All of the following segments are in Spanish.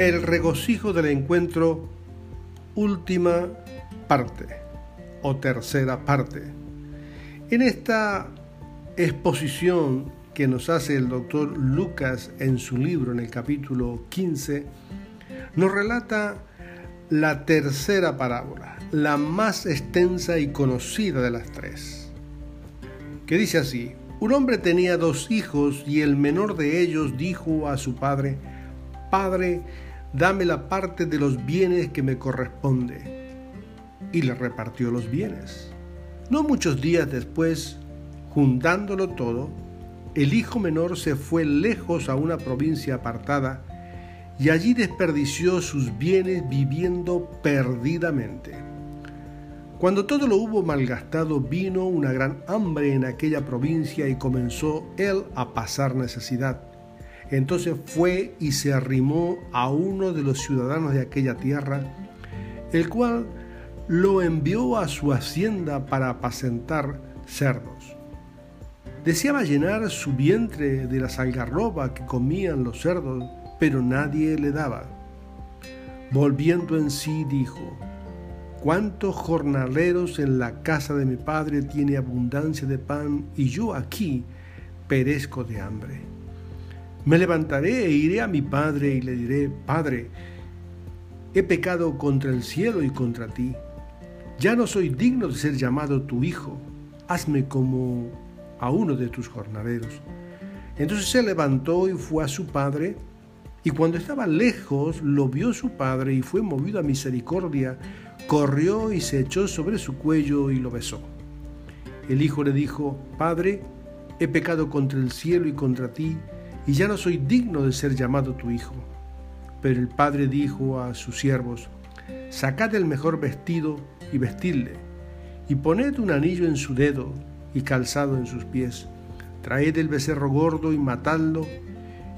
El regocijo del encuentro, última parte o tercera parte. En esta exposición que nos hace el doctor Lucas en su libro, en el capítulo 15, nos relata la tercera parábola, la más extensa y conocida de las tres, que dice así, un hombre tenía dos hijos y el menor de ellos dijo a su padre, Padre, dame la parte de los bienes que me corresponde. Y le repartió los bienes. No muchos días después, juntándolo todo, el hijo menor se fue lejos a una provincia apartada y allí desperdició sus bienes viviendo perdidamente. Cuando todo lo hubo malgastado, vino una gran hambre en aquella provincia y comenzó él a pasar necesidad. Entonces fue y se arrimó a uno de los ciudadanos de aquella tierra, el cual lo envió a su hacienda para apacentar cerdos. Deseaba llenar su vientre de las algarroba que comían los cerdos, pero nadie le daba. Volviendo en sí, dijo, ¿Cuántos jornaleros en la casa de mi padre tiene abundancia de pan y yo aquí perezco de hambre? Me levantaré e iré a mi padre y le diré, Padre, he pecado contra el cielo y contra ti. Ya no soy digno de ser llamado tu hijo. Hazme como a uno de tus jornaleros. Entonces se levantó y fue a su padre, y cuando estaba lejos lo vio su padre y fue movido a misericordia, corrió y se echó sobre su cuello y lo besó. El hijo le dijo, Padre, he pecado contra el cielo y contra ti, y ya no soy digno de ser llamado tu hijo. Pero el padre dijo a sus siervos, Sacad el mejor vestido y vestidle, y poned un anillo en su dedo y calzado en sus pies. Traed el becerro gordo y matadlo,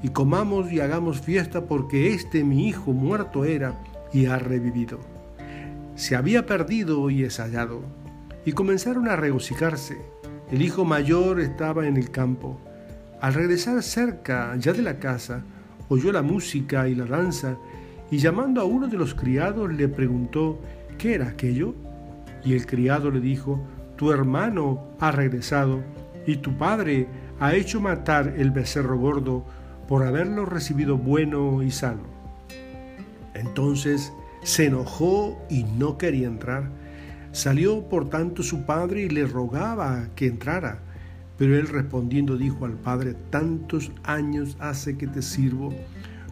y comamos y hagamos fiesta porque este mi hijo muerto era y ha revivido. Se había perdido y es hallado. Y comenzaron a regocijarse. El hijo mayor estaba en el campo al regresar cerca ya de la casa, oyó la música y la danza, y llamando a uno de los criados le preguntó qué era aquello. Y el criado le dijo, tu hermano ha regresado, y tu padre ha hecho matar el becerro gordo por haberlo recibido bueno y sano. Entonces se enojó y no quería entrar. Salió por tanto su padre y le rogaba que entrara. Pero él respondiendo dijo al padre, tantos años hace que te sirvo,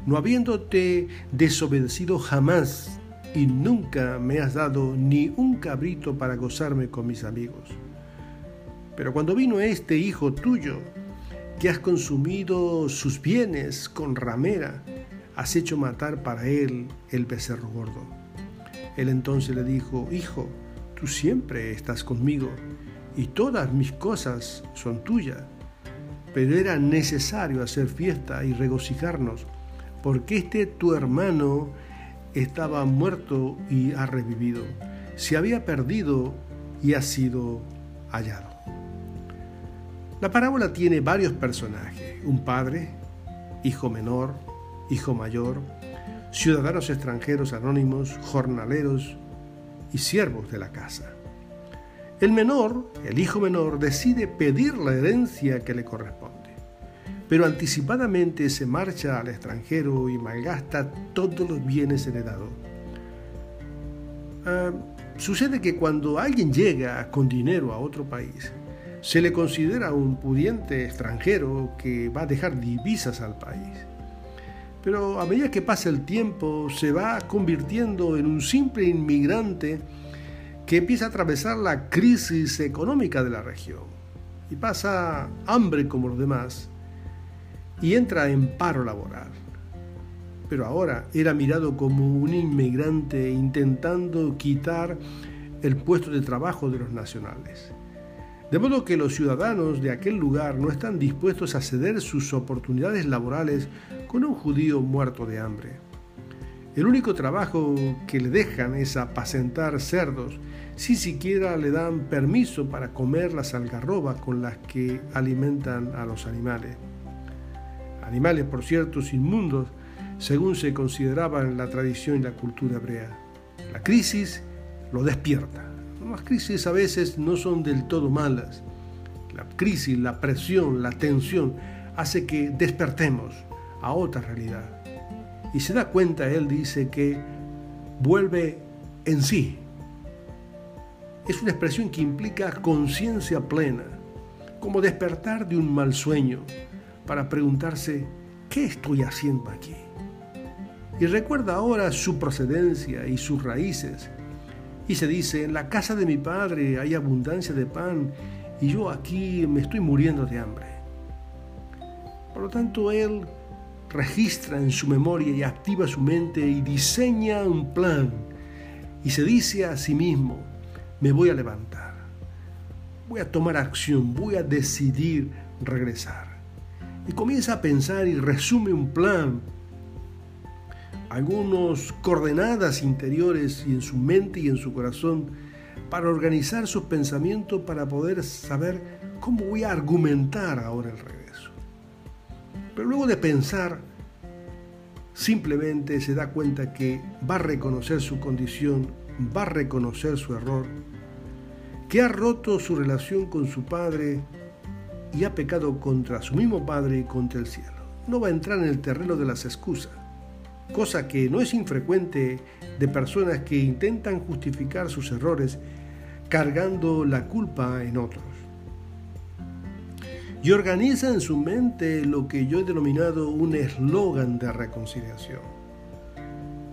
no habiéndote desobedecido jamás, y nunca me has dado ni un cabrito para gozarme con mis amigos. Pero cuando vino este hijo tuyo, que has consumido sus bienes con ramera, has hecho matar para él el becerro gordo. Él entonces le dijo, Hijo, tú siempre estás conmigo y todas mis cosas son tuyas. Pero era necesario hacer fiesta y regocijarnos, porque este tu hermano estaba muerto y ha revivido, se había perdido y ha sido hallado. La parábola tiene varios personajes, un padre, hijo menor, hijo mayor, ciudadanos extranjeros anónimos, jornaleros y siervos de la casa. El menor, el hijo menor, decide pedir la herencia que le corresponde, pero anticipadamente se marcha al extranjero y malgasta todos los bienes heredados. Ah, sucede que cuando alguien llega con dinero a otro país, se le considera un pudiente extranjero que va a dejar divisas al país. Pero a medida que pasa el tiempo se va convirtiendo en un simple inmigrante que empieza a atravesar la crisis económica de la región y pasa hambre como los demás y entra en paro laboral. Pero ahora era mirado como un inmigrante intentando quitar el puesto de trabajo de los nacionales. De modo que los ciudadanos de aquel lugar no están dispuestos a ceder sus oportunidades laborales con un judío muerto de hambre. El único trabajo que le dejan es apacentar cerdos, si siquiera le dan permiso para comer las algarrobas con las que alimentan a los animales. Animales, por cierto, inmundos, según se consideraba en la tradición y la cultura hebrea. La crisis lo despierta. Las crisis a veces no son del todo malas. La crisis, la presión, la tensión hace que despertemos a otra realidad. Y se da cuenta, él dice que vuelve en sí. Es una expresión que implica conciencia plena, como despertar de un mal sueño para preguntarse, ¿qué estoy haciendo aquí? Y recuerda ahora su procedencia y sus raíces y se dice, en la casa de mi padre hay abundancia de pan y yo aquí me estoy muriendo de hambre. Por lo tanto, él registra en su memoria y activa su mente y diseña un plan y se dice a sí mismo, me voy a levantar, voy a tomar acción, voy a decidir regresar. Y comienza a pensar y resume un plan algunos coordenadas interiores y en su mente y en su corazón para organizar sus pensamientos para poder saber cómo voy a argumentar ahora el regreso. Pero luego de pensar, simplemente se da cuenta que va a reconocer su condición, va a reconocer su error, que ha roto su relación con su padre y ha pecado contra su mismo padre y contra el cielo. No va a entrar en el terreno de las excusas cosa que no es infrecuente de personas que intentan justificar sus errores cargando la culpa en otros. Y organiza en su mente lo que yo he denominado un eslogan de reconciliación.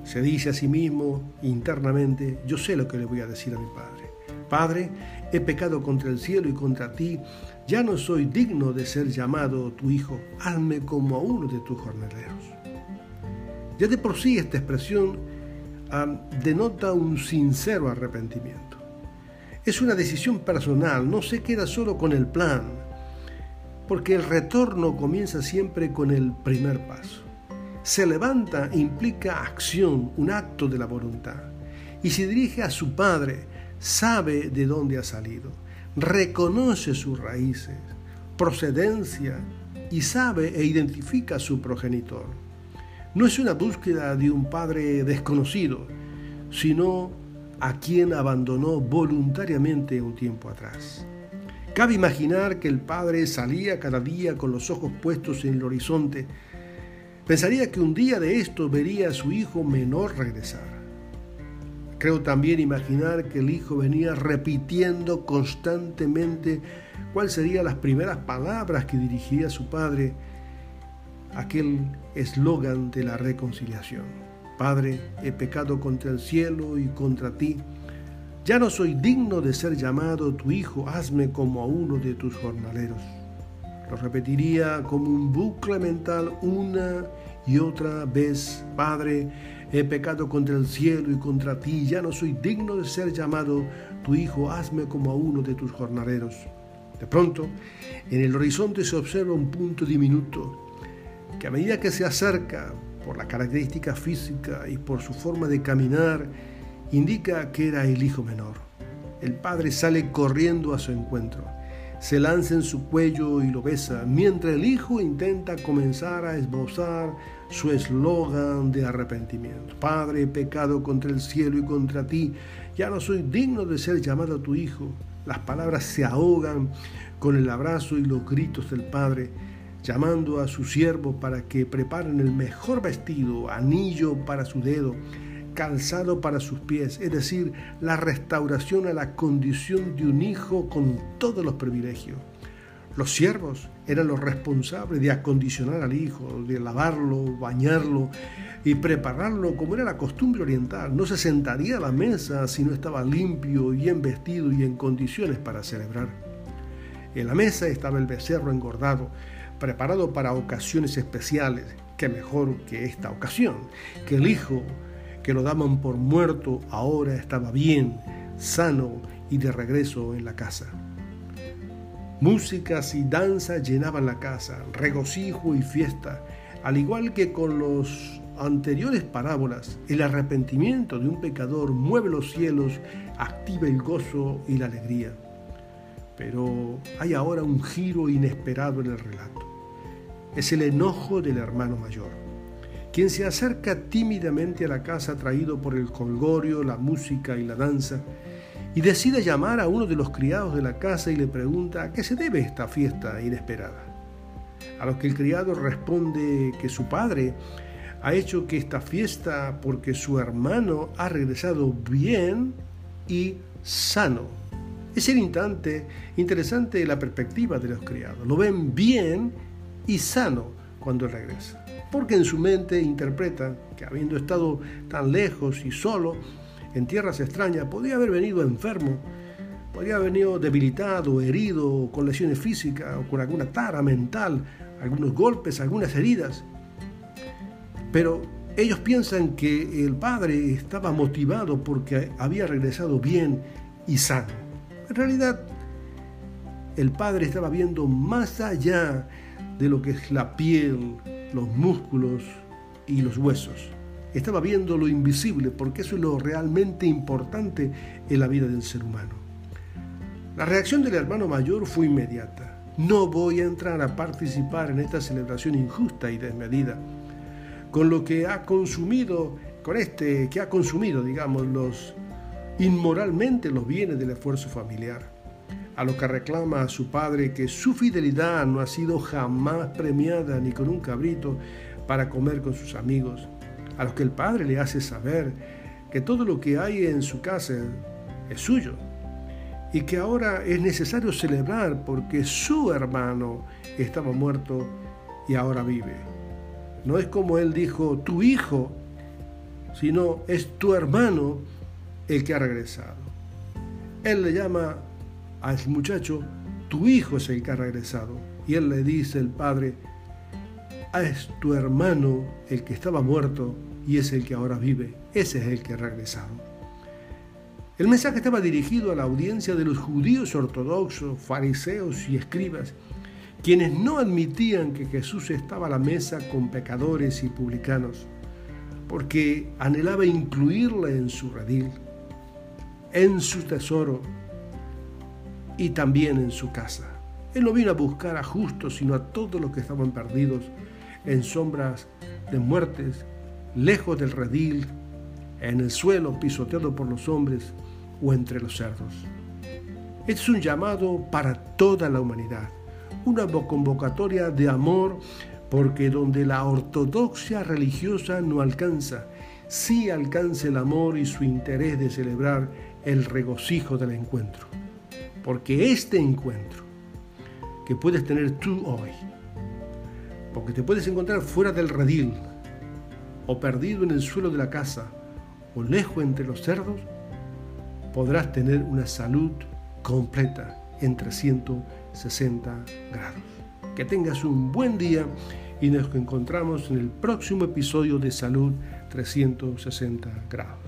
Se dice a sí mismo internamente, yo sé lo que le voy a decir a mi Padre. Padre, he pecado contra el cielo y contra ti, ya no soy digno de ser llamado tu hijo, hazme como a uno de tus jornaleros. Ya de por sí esta expresión denota un sincero arrepentimiento. Es una decisión personal, no se queda solo con el plan, porque el retorno comienza siempre con el primer paso. Se levanta implica acción, un acto de la voluntad, y se dirige a su padre, sabe de dónde ha salido, reconoce sus raíces, procedencia y sabe e identifica a su progenitor no es una búsqueda de un padre desconocido, sino a quien abandonó voluntariamente un tiempo atrás. Cabe imaginar que el padre salía cada día con los ojos puestos en el horizonte. Pensaría que un día de esto vería a su hijo menor regresar. Creo también imaginar que el hijo venía repitiendo constantemente cuáles serían las primeras palabras que dirigía su padre aquel eslogan de la reconciliación. Padre, he pecado contra el cielo y contra ti. Ya no soy digno de ser llamado tu hijo, hazme como a uno de tus jornaleros. Lo repetiría como un bucle mental una y otra vez. Padre, he pecado contra el cielo y contra ti, ya no soy digno de ser llamado tu hijo, hazme como a uno de tus jornaleros. De pronto, en el horizonte se observa un punto diminuto que a medida que se acerca, por la característica física y por su forma de caminar, indica que era el hijo menor. El padre sale corriendo a su encuentro, se lanza en su cuello y lo besa, mientras el hijo intenta comenzar a esbozar su eslogan de arrepentimiento. Padre, he pecado contra el cielo y contra ti, ya no soy digno de ser llamado tu hijo. Las palabras se ahogan con el abrazo y los gritos del padre llamando a su siervo para que preparen el mejor vestido, anillo para su dedo, calzado para sus pies, es decir, la restauración a la condición de un hijo con todos los privilegios. Los siervos eran los responsables de acondicionar al hijo, de lavarlo, bañarlo y prepararlo como era la costumbre oriental. No se sentaría a la mesa si no estaba limpio, bien vestido y en condiciones para celebrar. En la mesa estaba el becerro engordado, preparado para ocasiones especiales. Qué mejor que esta ocasión, que el hijo que lo daban por muerto ahora estaba bien, sano y de regreso en la casa. Músicas y danza llenaban la casa, regocijo y fiesta, al igual que con los anteriores parábolas, el arrepentimiento de un pecador mueve los cielos, activa el gozo y la alegría. Pero hay ahora un giro inesperado en el relato. Es el enojo del hermano mayor, quien se acerca tímidamente a la casa traído por el colgorio, la música y la danza, y decide llamar a uno de los criados de la casa y le pregunta a qué se debe esta fiesta inesperada. A lo que el criado responde que su padre ha hecho que esta fiesta porque su hermano ha regresado bien y sano. Es el instante interesante la perspectiva de los criados. Lo ven bien y sano cuando regresa. Porque en su mente interpretan que habiendo estado tan lejos y solo, en tierras extrañas, podía haber venido enfermo, podría haber venido debilitado, herido, con lesiones físicas o con alguna tara mental, algunos golpes, algunas heridas. Pero ellos piensan que el padre estaba motivado porque había regresado bien y sano. En realidad, el padre estaba viendo más allá de lo que es la piel, los músculos y los huesos estaba viendo lo invisible, porque eso es lo realmente importante en la vida del ser humano. La reacción del hermano mayor fue inmediata. No voy a entrar a participar en esta celebración injusta y desmedida, con lo que ha consumido, con este que ha consumido, digamos, los inmoralmente los bienes del esfuerzo familiar. A lo que reclama a su padre que su fidelidad no ha sido jamás premiada ni con un cabrito para comer con sus amigos, a los que el Padre le hace saber que todo lo que hay en su casa es suyo y que ahora es necesario celebrar porque su hermano estaba muerto y ahora vive. No es como él dijo, tu hijo, sino es tu hermano el que ha regresado. Él le llama al muchacho, tu hijo es el que ha regresado. Y él le dice, el padre, ah, es tu hermano el que estaba muerto y es el que ahora vive, ese es el que ha regresado. El mensaje estaba dirigido a la audiencia de los judíos ortodoxos, fariseos y escribas, quienes no admitían que Jesús estaba a la mesa con pecadores y publicanos, porque anhelaba incluirle en su redil, en su tesoro y también en su casa. Él no vino a buscar a justos, sino a todos los que estaban perdidos en sombras de muertes lejos del redil, en el suelo pisoteado por los hombres o entre los cerdos. Este es un llamado para toda la humanidad, una convocatoria de amor porque donde la ortodoxia religiosa no alcanza, sí alcanza el amor y su interés de celebrar el regocijo del encuentro. Porque este encuentro que puedes tener tú hoy, porque te puedes encontrar fuera del redil, o perdido en el suelo de la casa o lejos entre los cerdos, podrás tener una salud completa en 360 grados. Que tengas un buen día y nos encontramos en el próximo episodio de Salud 360 grados.